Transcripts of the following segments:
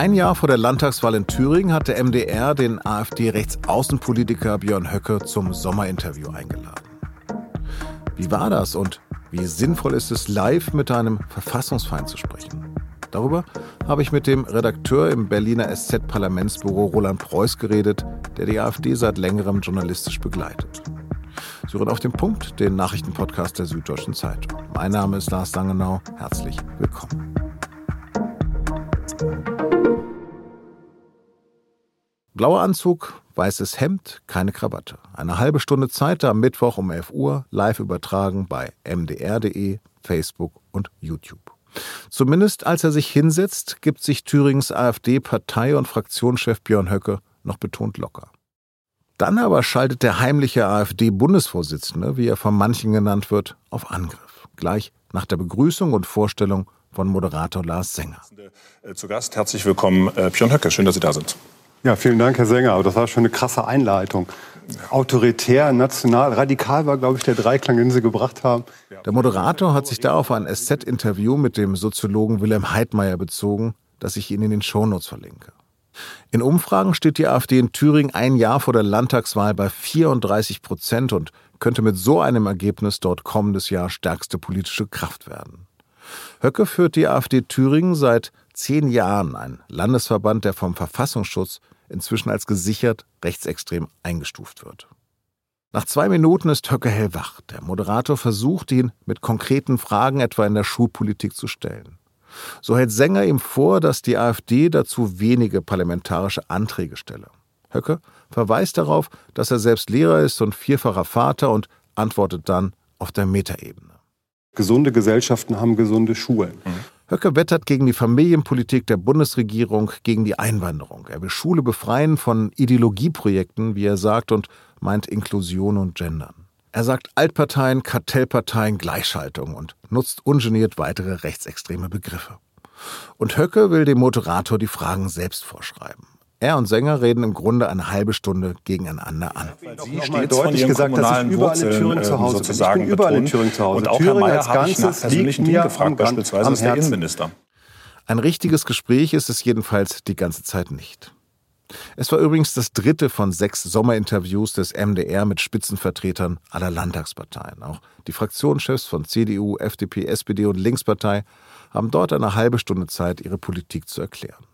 Ein Jahr vor der Landtagswahl in Thüringen hat der MDR den AfD-Rechtsaußenpolitiker Björn Höcke zum Sommerinterview eingeladen. Wie war das und wie sinnvoll ist es, live mit einem Verfassungsfeind zu sprechen? Darüber habe ich mit dem Redakteur im Berliner SZ-Parlamentsbüro Roland Preuß geredet, der die AfD seit längerem journalistisch begleitet. Sie hören auf den Punkt, den Nachrichtenpodcast der Süddeutschen Zeitung. Mein Name ist Lars Langenau. Herzlich willkommen. Blauer Anzug, weißes Hemd, keine Krawatte. Eine halbe Stunde Zeit am Mittwoch um 11 Uhr, live übertragen bei mdr.de, Facebook und YouTube. Zumindest als er sich hinsetzt, gibt sich Thürings AfD-Partei- und Fraktionschef Björn Höcke noch betont locker. Dann aber schaltet der heimliche AfD-Bundesvorsitzende, wie er von manchen genannt wird, auf Angriff. Gleich nach der Begrüßung und Vorstellung von Moderator Lars Sänger. Zu Gast herzlich willkommen, äh, Björn Höcke. Schön, dass Sie da sind. Ja, vielen Dank, Herr Sänger. Das war schon eine krasse Einleitung. Autoritär, national, radikal war, glaube ich, der Dreiklang, den Sie gebracht haben. Der Moderator hat sich da auf ein SZ-Interview mit dem Soziologen Wilhelm Heidmeier bezogen, das ich Ihnen in den Shownotes verlinke. In Umfragen steht die AfD in Thüringen ein Jahr vor der Landtagswahl bei 34 Prozent und könnte mit so einem Ergebnis dort kommendes Jahr stärkste politische Kraft werden. Höcke führt die AfD Thüringen seit zehn Jahren, ein Landesverband, der vom Verfassungsschutz inzwischen als gesichert rechtsextrem eingestuft wird. Nach zwei Minuten ist Höcke hellwach. Der Moderator versucht, ihn mit konkreten Fragen etwa in der Schulpolitik zu stellen. So hält Sänger ihm vor, dass die AfD dazu wenige parlamentarische Anträge stelle. Höcke verweist darauf, dass er selbst Lehrer ist und vierfacher Vater und antwortet dann auf der Metaebene. Gesunde Gesellschaften haben gesunde Schulen. Mhm. Höcke wettert gegen die Familienpolitik der Bundesregierung, gegen die Einwanderung. Er will Schule befreien von Ideologieprojekten, wie er sagt, und meint Inklusion und Gendern. Er sagt Altparteien, Kartellparteien, Gleichschaltung und nutzt ungeniert weitere rechtsextreme Begriffe. Und Höcke will dem Moderator die Fragen selbst vorschreiben. Er und Sänger reden im Grunde eine halbe Stunde gegeneinander an. Sie steht deutlich gesagt, dass ich überall in Thüringen zu Hause bin. Ich bin überall in Thüringen zu Hause. Und auch Thüringen als Ganzes liegt mir gefragt, beispielsweise am der Innenminister. Ein richtiges Gespräch ist es jedenfalls die ganze Zeit nicht. Es war übrigens das dritte von sechs Sommerinterviews des MDR mit Spitzenvertretern aller Landtagsparteien. Auch die Fraktionschefs von CDU, FDP, SPD und Linkspartei haben dort eine halbe Stunde Zeit, ihre Politik zu erklären.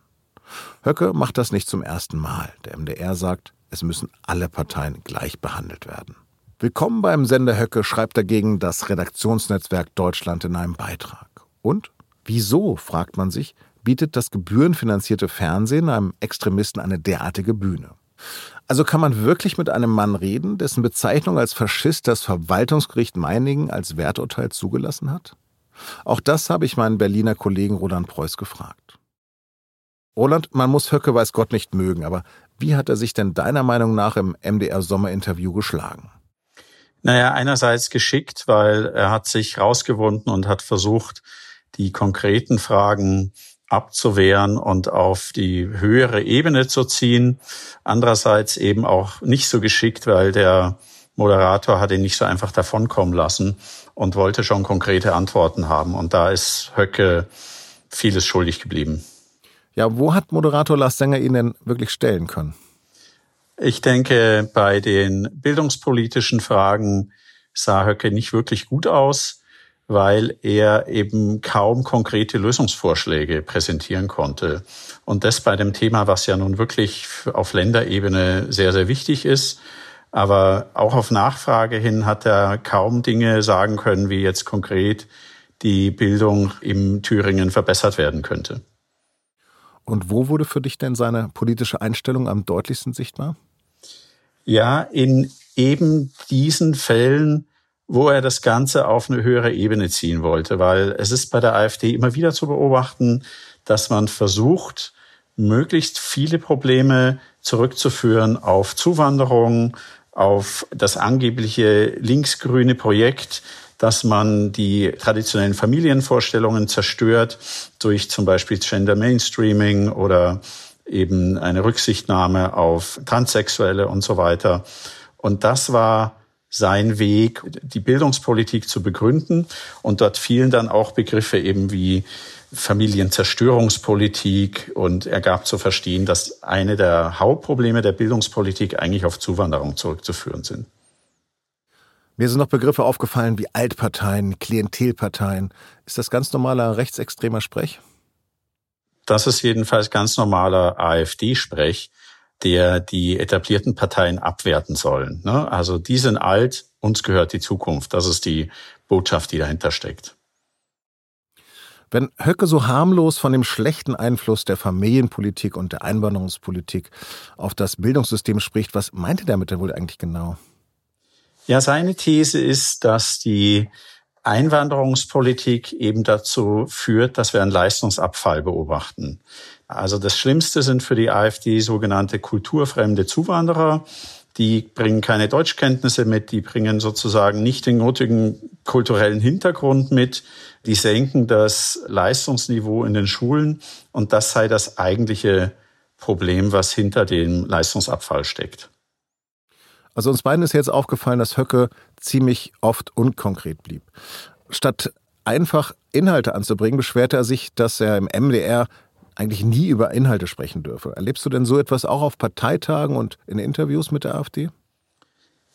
Höcke macht das nicht zum ersten Mal. Der MDR sagt, es müssen alle Parteien gleich behandelt werden. Willkommen beim Sender Höcke schreibt dagegen das Redaktionsnetzwerk Deutschland in einem Beitrag. Und wieso, fragt man sich, bietet das gebührenfinanzierte Fernsehen einem Extremisten eine derartige Bühne? Also kann man wirklich mit einem Mann reden, dessen Bezeichnung als Faschist das Verwaltungsgericht Meiningen als Werturteil zugelassen hat? Auch das habe ich meinen Berliner Kollegen Roland Preuß gefragt. Roland, man muss Höcke weiß Gott nicht mögen, aber wie hat er sich denn deiner Meinung nach im MDR Sommerinterview geschlagen? Naja, einerseits geschickt, weil er hat sich rausgewunden und hat versucht, die konkreten Fragen abzuwehren und auf die höhere Ebene zu ziehen. Andererseits eben auch nicht so geschickt, weil der Moderator hat ihn nicht so einfach davonkommen lassen und wollte schon konkrete Antworten haben. Und da ist Höcke vieles schuldig geblieben. Ja, wo hat Moderator Lars Sänger ihn denn wirklich stellen können? Ich denke, bei den bildungspolitischen Fragen sah Höcke nicht wirklich gut aus, weil er eben kaum konkrete Lösungsvorschläge präsentieren konnte. Und das bei dem Thema, was ja nun wirklich auf Länderebene sehr, sehr wichtig ist. Aber auch auf Nachfrage hin hat er kaum Dinge sagen können, wie jetzt konkret die Bildung im Thüringen verbessert werden könnte. Und wo wurde für dich denn seine politische Einstellung am deutlichsten sichtbar? Ja, in eben diesen Fällen, wo er das Ganze auf eine höhere Ebene ziehen wollte, weil es ist bei der AfD immer wieder zu beobachten, dass man versucht, möglichst viele Probleme zurückzuführen auf Zuwanderung, auf das angebliche linksgrüne Projekt, dass man die traditionellen Familienvorstellungen zerstört durch zum Beispiel Gender Mainstreaming oder eben eine Rücksichtnahme auf Transsexuelle und so weiter. Und das war sein Weg, die Bildungspolitik zu begründen. Und dort fielen dann auch Begriffe eben wie Familienzerstörungspolitik und er gab zu verstehen, dass eine der Hauptprobleme der Bildungspolitik eigentlich auf Zuwanderung zurückzuführen sind. Mir sind noch Begriffe aufgefallen wie Altparteien, Klientelparteien. Ist das ganz normaler rechtsextremer Sprech? Das ist jedenfalls ganz normaler AfD-Sprech, der die etablierten Parteien abwerten sollen. Ne? Also die sind alt, uns gehört die Zukunft. Das ist die Botschaft, die dahinter steckt. Wenn Höcke so harmlos von dem schlechten Einfluss der Familienpolitik und der Einwanderungspolitik auf das Bildungssystem spricht, was meint er damit denn wohl eigentlich genau? Ja, seine These ist, dass die Einwanderungspolitik eben dazu führt, dass wir einen Leistungsabfall beobachten. Also das Schlimmste sind für die AfD sogenannte kulturfremde Zuwanderer. Die bringen keine Deutschkenntnisse mit, die bringen sozusagen nicht den nötigen kulturellen Hintergrund mit, die senken das Leistungsniveau in den Schulen und das sei das eigentliche Problem, was hinter dem Leistungsabfall steckt. Also uns beiden ist jetzt aufgefallen, dass Höcke ziemlich oft unkonkret blieb. Statt einfach Inhalte anzubringen, beschwerte er sich, dass er im MDR eigentlich nie über Inhalte sprechen dürfe. Erlebst du denn so etwas auch auf Parteitagen und in Interviews mit der AfD?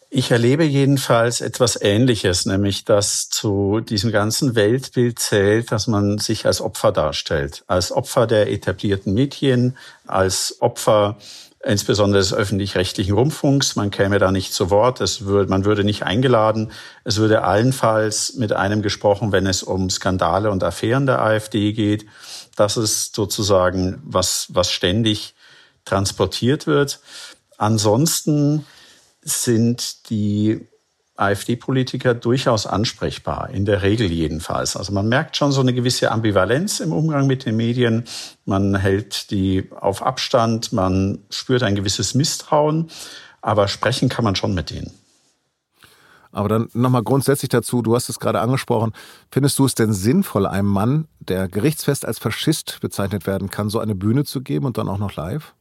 Ich erlebe jedenfalls etwas Ähnliches, nämlich dass zu diesem ganzen Weltbild zählt, dass man sich als Opfer darstellt, als Opfer der etablierten Medien, als Opfer insbesondere des öffentlich-rechtlichen Rundfunks. Man käme da nicht zu Wort, es würde, man würde nicht eingeladen. Es würde allenfalls mit einem gesprochen, wenn es um Skandale und Affären der AfD geht. Das ist sozusagen was, was ständig transportiert wird. Ansonsten sind die AfD-Politiker durchaus ansprechbar, in der Regel jedenfalls. Also man merkt schon so eine gewisse Ambivalenz im Umgang mit den Medien. Man hält die auf Abstand, man spürt ein gewisses Misstrauen, aber sprechen kann man schon mit denen. Aber dann nochmal grundsätzlich dazu, du hast es gerade angesprochen, findest du es denn sinnvoll, einem Mann, der gerichtsfest als Faschist bezeichnet werden kann, so eine Bühne zu geben und dann auch noch live?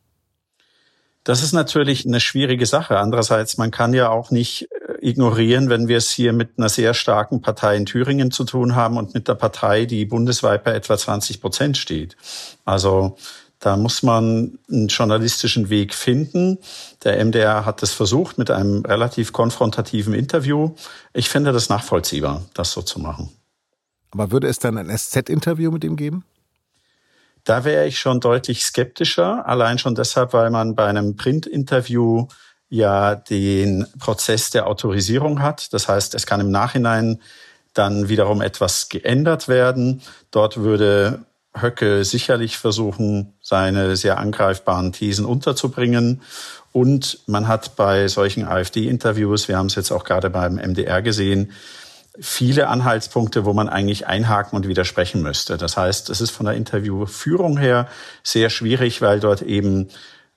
Das ist natürlich eine schwierige Sache. Andererseits, man kann ja auch nicht ignorieren, wenn wir es hier mit einer sehr starken Partei in Thüringen zu tun haben und mit der Partei, die bundesweit bei etwa 20 Prozent steht. Also da muss man einen journalistischen Weg finden. Der MDR hat es versucht mit einem relativ konfrontativen Interview. Ich finde das nachvollziehbar, das so zu machen. Aber würde es dann ein SZ-Interview mit ihm geben? Da wäre ich schon deutlich skeptischer, allein schon deshalb, weil man bei einem Print-Interview ja den Prozess der Autorisierung hat. Das heißt, es kann im Nachhinein dann wiederum etwas geändert werden. Dort würde Höcke sicherlich versuchen, seine sehr angreifbaren Thesen unterzubringen. Und man hat bei solchen AfD-Interviews, wir haben es jetzt auch gerade beim MDR gesehen, viele Anhaltspunkte, wo man eigentlich einhaken und widersprechen müsste. Das heißt, es ist von der Interviewführung her sehr schwierig, weil dort eben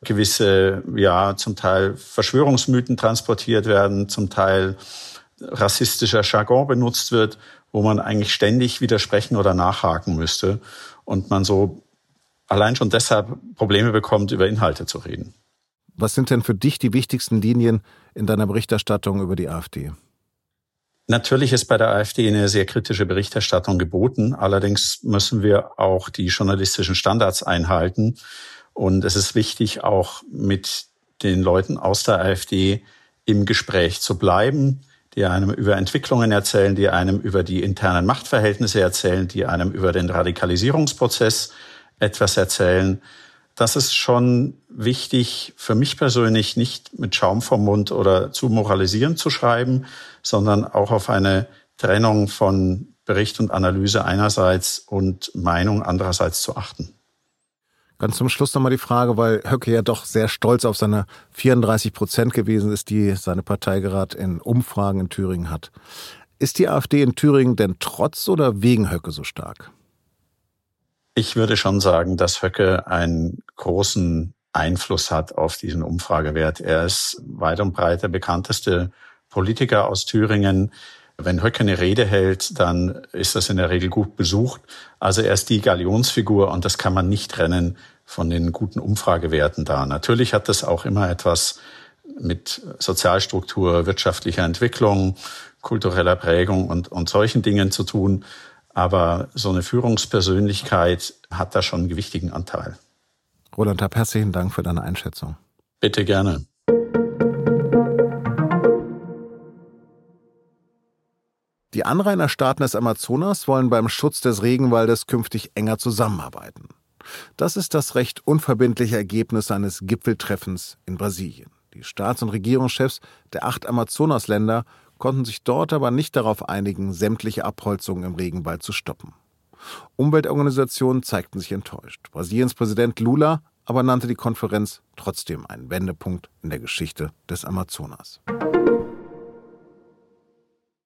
gewisse, ja, zum Teil Verschwörungsmythen transportiert werden, zum Teil rassistischer Jargon benutzt wird, wo man eigentlich ständig widersprechen oder nachhaken müsste und man so allein schon deshalb Probleme bekommt, über Inhalte zu reden. Was sind denn für dich die wichtigsten Linien in deiner Berichterstattung über die AfD? Natürlich ist bei der AfD eine sehr kritische Berichterstattung geboten. Allerdings müssen wir auch die journalistischen Standards einhalten. Und es ist wichtig, auch mit den Leuten aus der AfD im Gespräch zu bleiben, die einem über Entwicklungen erzählen, die einem über die internen Machtverhältnisse erzählen, die einem über den Radikalisierungsprozess etwas erzählen. Das ist schon wichtig für mich persönlich, nicht mit Schaum vom Mund oder zu moralisieren zu schreiben, sondern auch auf eine Trennung von Bericht und Analyse einerseits und Meinung andererseits zu achten. Ganz zum Schluss nochmal die Frage, weil Höcke ja doch sehr stolz auf seine 34 Prozent gewesen ist, die seine Partei gerade in Umfragen in Thüringen hat. Ist die AfD in Thüringen denn trotz oder wegen Höcke so stark? Ich würde schon sagen, dass Höcke einen großen Einfluss hat auf diesen Umfragewert. Er ist weit und breit der bekannteste Politiker aus Thüringen. Wenn Höcke eine Rede hält, dann ist das in der Regel gut besucht. Also er ist die Galionsfigur und das kann man nicht trennen von den guten Umfragewerten da. Natürlich hat das auch immer etwas mit Sozialstruktur, wirtschaftlicher Entwicklung, kultureller Prägung und, und solchen Dingen zu tun. Aber so eine Führungspersönlichkeit hat da schon einen gewichtigen Anteil. Roland Tapp, herzlichen Dank für deine Einschätzung. Bitte gerne. Die Anrainerstaaten des Amazonas wollen beim Schutz des Regenwaldes künftig enger zusammenarbeiten. Das ist das recht unverbindliche Ergebnis eines Gipfeltreffens in Brasilien. Die Staats- und Regierungschefs der acht Amazonasländer konnten sich dort aber nicht darauf einigen, sämtliche Abholzungen im Regenwald zu stoppen. Umweltorganisationen zeigten sich enttäuscht. Brasiliens Präsident Lula aber nannte die Konferenz trotzdem einen Wendepunkt in der Geschichte des Amazonas.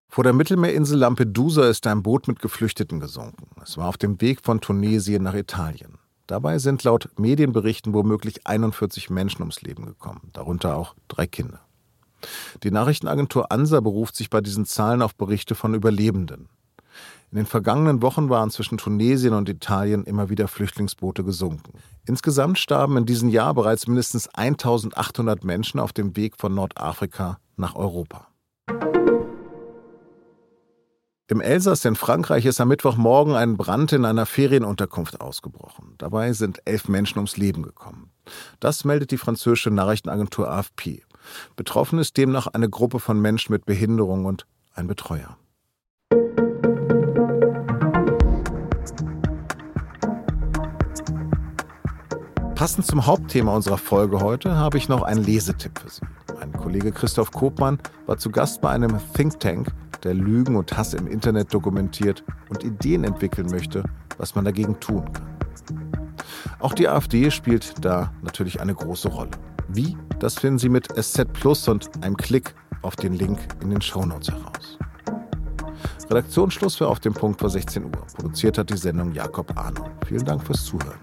Vor der Mittelmeerinsel Lampedusa ist ein Boot mit Geflüchteten gesunken. Es war auf dem Weg von Tunesien nach Italien. Dabei sind laut Medienberichten womöglich 41 Menschen ums Leben gekommen, darunter auch drei Kinder. Die Nachrichtenagentur ANSA beruft sich bei diesen Zahlen auf Berichte von Überlebenden. In den vergangenen Wochen waren zwischen Tunesien und Italien immer wieder Flüchtlingsboote gesunken. Insgesamt starben in diesem Jahr bereits mindestens 1800 Menschen auf dem Weg von Nordafrika nach Europa. Im Elsass in Frankreich ist am Mittwochmorgen ein Brand in einer Ferienunterkunft ausgebrochen. Dabei sind elf Menschen ums Leben gekommen. Das meldet die französische Nachrichtenagentur AFP. Betroffen ist demnach eine Gruppe von Menschen mit Behinderung und ein Betreuer. Passend zum Hauptthema unserer Folge heute habe ich noch einen Lesetipp für Sie. Mein Kollege Christoph Kopmann war zu Gast bei einem Think Tank der Lügen und Hass im Internet dokumentiert und Ideen entwickeln möchte, was man dagegen tun kann. Auch die AfD spielt da natürlich eine große Rolle. Wie? Das finden Sie mit SZ Plus und einem Klick auf den Link in den Shownotes heraus. Redaktionsschluss für Auf dem Punkt vor 16 Uhr. Produziert hat die Sendung Jakob Arno. Vielen Dank fürs Zuhören.